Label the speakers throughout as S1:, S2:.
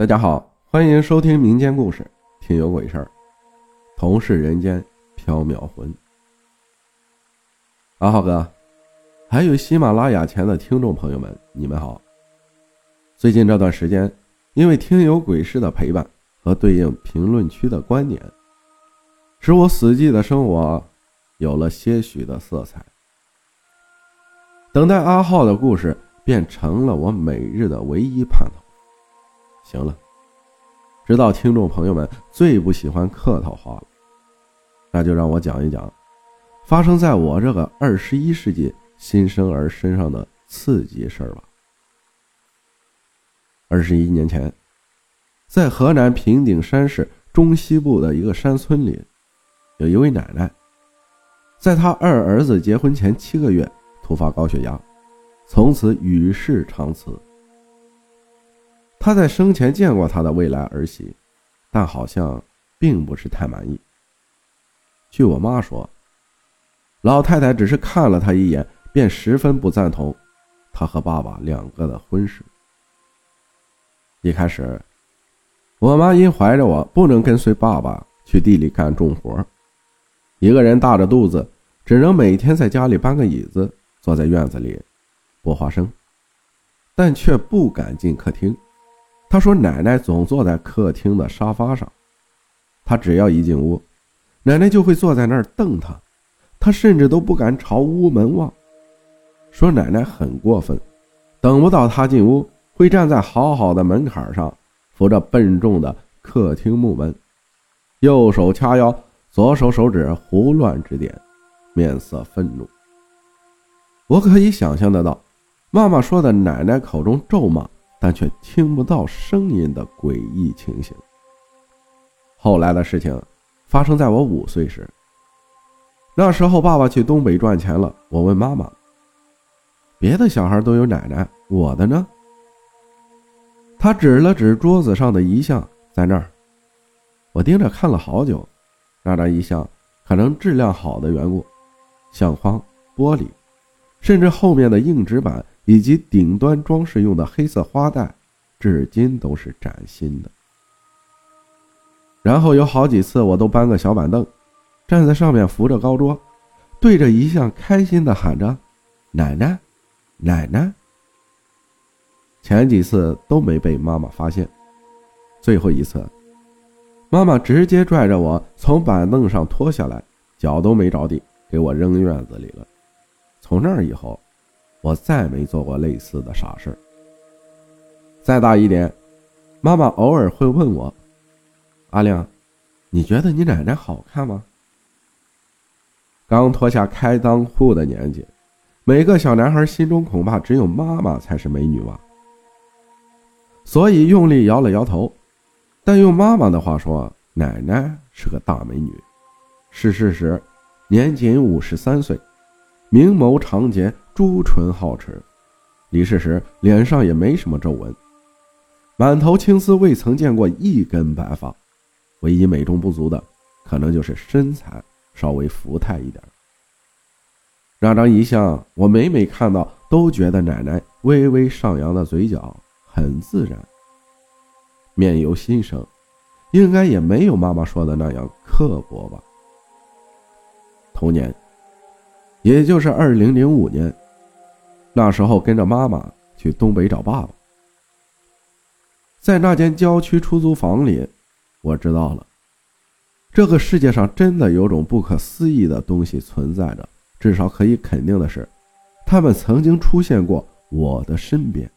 S1: 大家好，欢迎收听民间故事，听有鬼事儿，同是人间缥缈魂。阿浩哥，还有喜马拉雅前的听众朋友们，你们好。最近这段时间，因为听有鬼事的陪伴和对应评论区的观点，使我死寂的生活有了些许的色彩。等待阿浩的故事便成了我每日的唯一盼头。行了，知道听众朋友们最不喜欢客套话了，那就让我讲一讲发生在我这个二十一世纪新生儿身上的刺激事儿吧。二十一年前，在河南平顶山市中西部的一个山村里，有一位奶奶，在她二儿子结婚前七个月。突发高血压，从此与世长辞。他在生前见过他的未来儿媳，但好像并不是太满意。据我妈说，老太太只是看了他一眼，便十分不赞同他和爸爸两个的婚事。一开始，我妈因怀着我不能跟随爸爸去地里干重活，一个人大着肚子，只能每天在家里搬个椅子。坐在院子里剥花生，但却不敢进客厅。他说：“奶奶总坐在客厅的沙发上，他只要一进屋，奶奶就会坐在那儿瞪他。他甚至都不敢朝屋门望，说奶奶很过分。等不到他进屋，会站在好好的门槛上，扶着笨重的客厅木门，右手掐腰，左手手指胡乱指点，面色愤怒。”我可以想象得到，妈妈说的奶奶口中咒骂，但却听不到声音的诡异情形。后来的事情发生在我五岁时，那时候爸爸去东北赚钱了。我问妈妈：“别的小孩都有奶奶，我的呢？”他指了指桌子上的遗像，在那儿。我盯着看了好久，那张遗像可能质量好的缘故，相框玻璃。甚至后面的硬纸板以及顶端装饰用的黑色花带，至今都是崭新的。然后有好几次，我都搬个小板凳，站在上面扶着高桌，对着遗像开心的喊着：“奶奶，奶奶。”前几次都没被妈妈发现，最后一次，妈妈直接拽着我从板凳上拖下来，脚都没着地，给我扔院子里了。从那以后，我再没做过类似的傻事再大一点，妈妈偶尔会问我：“阿亮，你觉得你奶奶好看吗？”刚脱下开裆裤的年纪，每个小男孩心中恐怕只有妈妈才是美女吧。所以用力摇了摇头。但用妈妈的话说，奶奶是个大美女。逝世时，年仅五十三岁。明眸长睫，朱唇皓齿，离世时脸上也没什么皱纹，满头青丝，未曾见过一根白发。唯一美中不足的，可能就是身材稍微福态一点。那张遗像，我每每看到，都觉得奶奶微微上扬的嘴角很自然，面由心生，应该也没有妈妈说的那样刻薄吧。同年。也就是二零零五年，那时候跟着妈妈去东北找爸爸，在那间郊区出租房里，我知道了，这个世界上真的有种不可思议的东西存在着。至少可以肯定的是，他们曾经出现过我的身边。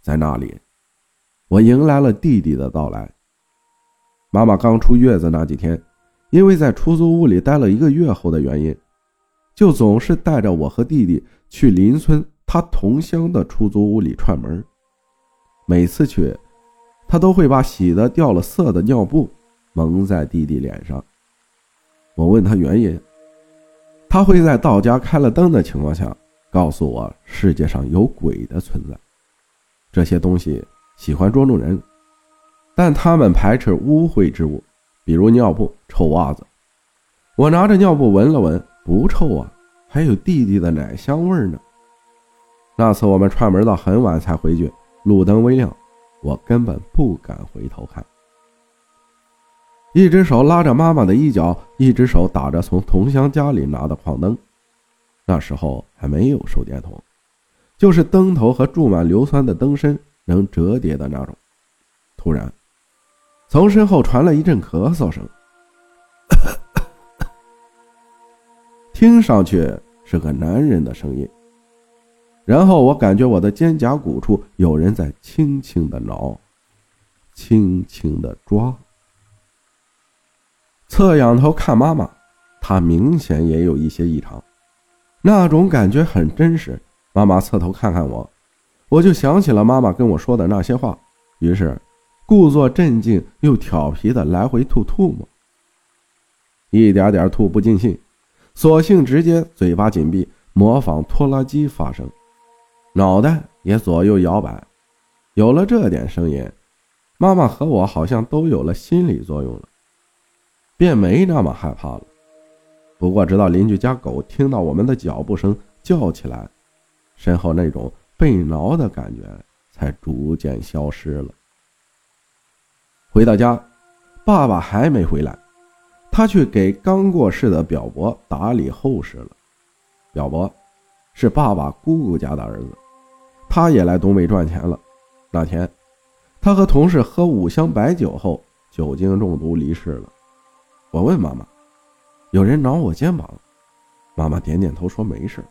S1: 在那里，我迎来了弟弟的到来。妈妈刚出月子那几天，因为在出租屋里待了一个月后的原因。就总是带着我和弟弟去邻村他同乡的出租屋里串门。每次去，他都会把洗的掉了色的尿布蒙在弟弟脸上。我问他原因，他会在到家开了灯的情况下告诉我世界上有鬼的存在。这些东西喜欢捉弄人，但他们排斥污秽之物，比如尿布、臭袜子。我拿着尿布闻了闻。不臭啊，还有弟弟的奶香味呢。那次我们串门到很晚才回去，路灯微亮，我根本不敢回头看。一只手拉着妈妈的衣角，一只手打着从同乡家里拿的矿灯。那时候还没有手电筒，就是灯头和注满硫酸的灯身能折叠的那种。突然，从身后传来一阵咳嗽声，听上去是个男人的声音。然后我感觉我的肩胛骨处有人在轻轻的挠，轻轻的抓。侧仰头看妈妈，她明显也有一些异常，那种感觉很真实。妈妈侧头看看我，我就想起了妈妈跟我说的那些话，于是故作镇静又调皮的来回吐吐沫，一点点吐不尽兴，索性直接嘴巴紧闭，模仿拖拉机发声，脑袋也左右摇摆。有了这点声音，妈妈和我好像都有了心理作用了。便没那么害怕了。不过，直到邻居家狗听到我们的脚步声叫起来，身后那种被挠的感觉才逐渐消失了。回到家，爸爸还没回来，他去给刚过世的表伯打理后事了。表伯是爸爸姑姑家的儿子，他也来东北赚钱了。那天，他和同事喝五箱白酒后，酒精中毒离世了。我问妈妈：“有人挠我肩膀？”妈妈点点头说：“没事，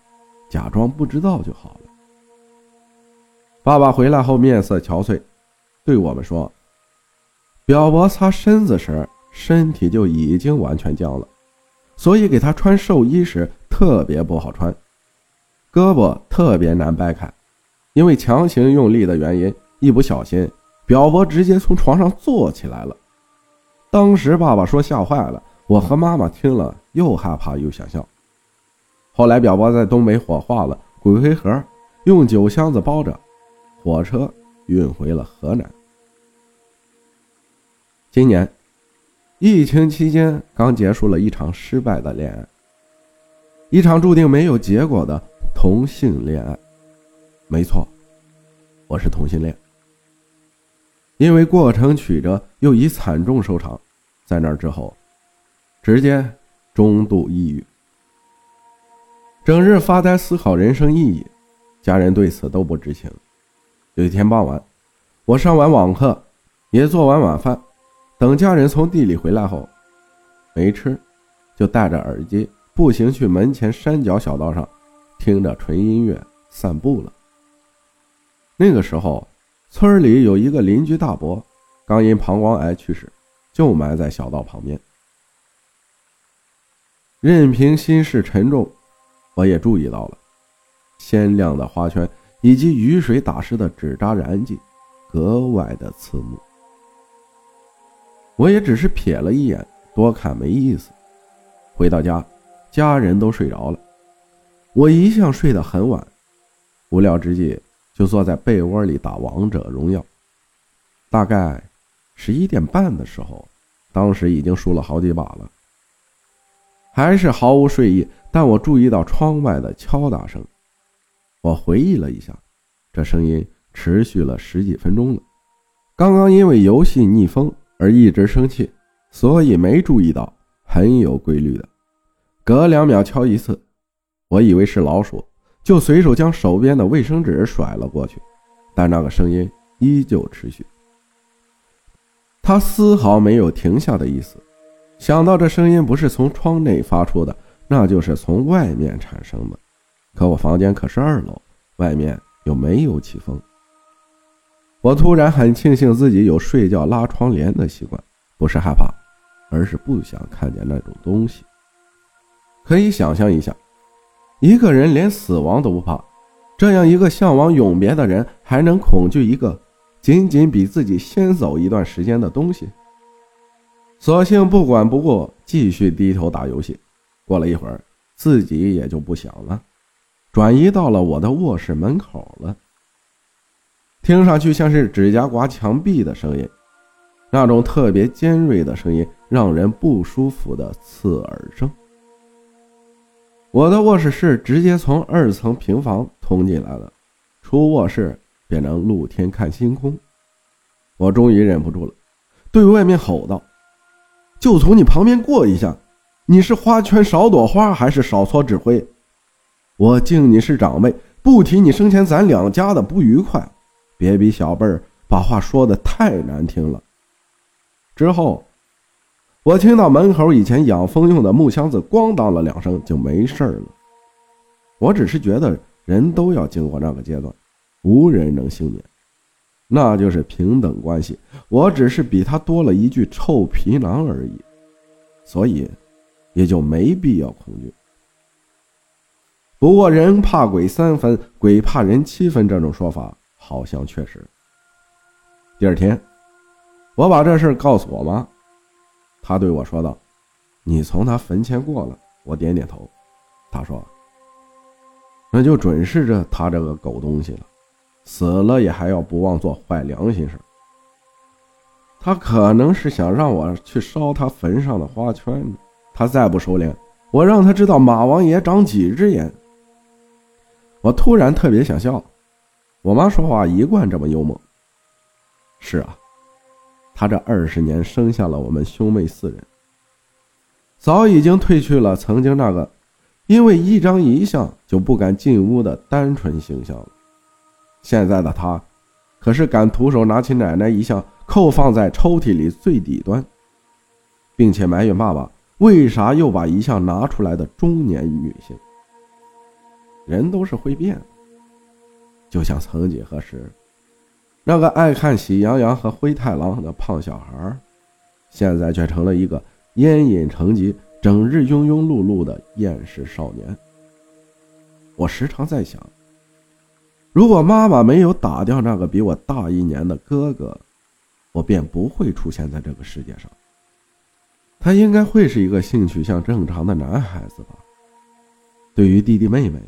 S1: 假装不知道就好了。”爸爸回来后面色憔悴，对我们说：“表伯擦身子时身体就已经完全僵了，所以给他穿寿衣时特别不好穿，胳膊特别难掰开，因为强行用力的原因，一不小心表伯直接从床上坐起来了。”当时爸爸说吓坏了，我和妈妈听了又害怕又想笑。后来表伯在东北火化了，骨灰盒用酒箱子包着，火车运回了河南。今年疫情期间刚结束了一场失败的恋爱，一场注定没有结果的同性恋爱。没错，我是同性恋。因为过程曲折，又以惨重收场。在那之后，直接中度抑郁，整日发呆思考人生意义。家人对此都不知情。有一天傍晚，我上完网课，也做完晚饭，等家人从地里回来后，没吃，就戴着耳机步行去门前山脚小道上，听着纯音乐散步了。那个时候，村里有一个邻居大伯，刚因膀胱癌去世。就埋在小道旁边。任凭心事沉重，我也注意到了鲜亮的花圈以及雨水打湿的纸扎染剂，格外的刺目。我也只是瞥了一眼，多看没意思。回到家，家人都睡着了，我一向睡得很晚，无聊之际就坐在被窝里打王者荣耀，大概。十一点半的时候，当时已经输了好几把了，还是毫无睡意。但我注意到窗外的敲打声，我回忆了一下，这声音持续了十几分钟了。刚刚因为游戏逆风而一直生气，所以没注意到，很有规律的，隔两秒敲一次。我以为是老鼠，就随手将手边的卫生纸甩了过去，但那个声音依旧持续。他丝毫没有停下的意思，想到这声音不是从窗内发出的，那就是从外面产生的。可我房间可是二楼，外面又没有起风。我突然很庆幸自己有睡觉拉窗帘的习惯，不是害怕，而是不想看见那种东西。可以想象一下，一个人连死亡都不怕，这样一个向往永别的人，还能恐惧一个？仅仅比自己先走一段时间的东西，索性不管不顾，继续低头打游戏。过了一会儿，自己也就不想了，转移到了我的卧室门口了。听上去像是指甲刮墙壁的声音，那种特别尖锐的声音，让人不舒服的刺耳声。我的卧室是直接从二层平房通进来的，出卧室。便能露天看星空，我终于忍不住了，对外面吼道：“就从你旁边过一下，你是花圈少朵花，还是少错指挥？我敬你是长辈，不提你生前咱两家的不愉快，别逼小辈儿把话说的太难听了。”之后，我听到门口以前养蜂用的木箱子咣当了两声，就没事了。我只是觉得人都要经过那个阶段，无人能幸免，那就是平等关系。我只是比他多了一句臭皮囊而已，所以也就没必要恐惧。不过人怕鬼三分，鬼怕人七分，这种说法好像确实。第二天。我把这事告诉我妈，她对我说道：“你从他坟前过了。”我点点头。她说：“那就准是着他这个狗东西了，死了也还要不忘做坏良心事。他可能是想让我去烧他坟上的花圈呢。他再不收敛，我让他知道马王爷长几只眼。”我突然特别想笑，我妈说话一贯这么幽默。是啊。她这二十年生下了我们兄妹四人，早已经褪去了曾经那个因为一张遗像就不敢进屋的单纯形象了。现在的她，可是敢徒手拿起奶奶遗像扣放在抽屉里最底端，并且埋怨爸爸为啥又把遗像拿出来的中年女性。人都是会变，就像曾几何时。那个爱看《喜羊羊和灰太狼》的胖小孩，现在却成了一个烟瘾成疾、整日庸庸碌碌的厌世少年。我时常在想，如果妈妈没有打掉那个比我大一年的哥哥，我便不会出现在这个世界上。他应该会是一个性取向正常的男孩子吧？对于弟弟妹妹，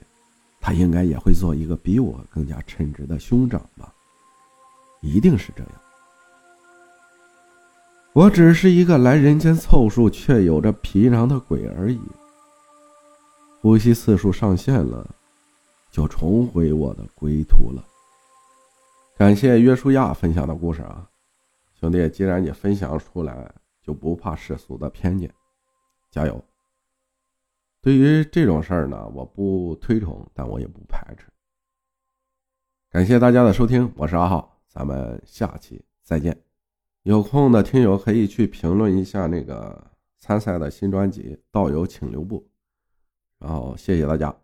S1: 他应该也会做一个比我更加称职的兄长吧？一定是这样。我只是一个来人间凑数却有着皮囊的鬼而已。呼吸次数上限了，就重回我的归途了。感谢约书亚分享的故事啊，兄弟，既然你分享出来，就不怕世俗的偏见，加油。对于这种事儿呢，我不推崇，但我也不排斥。感谢大家的收听，我是阿浩。咱们下期再见，有空的听友可以去评论一下那个参赛的新专辑《道友请留步》，然后谢谢大家。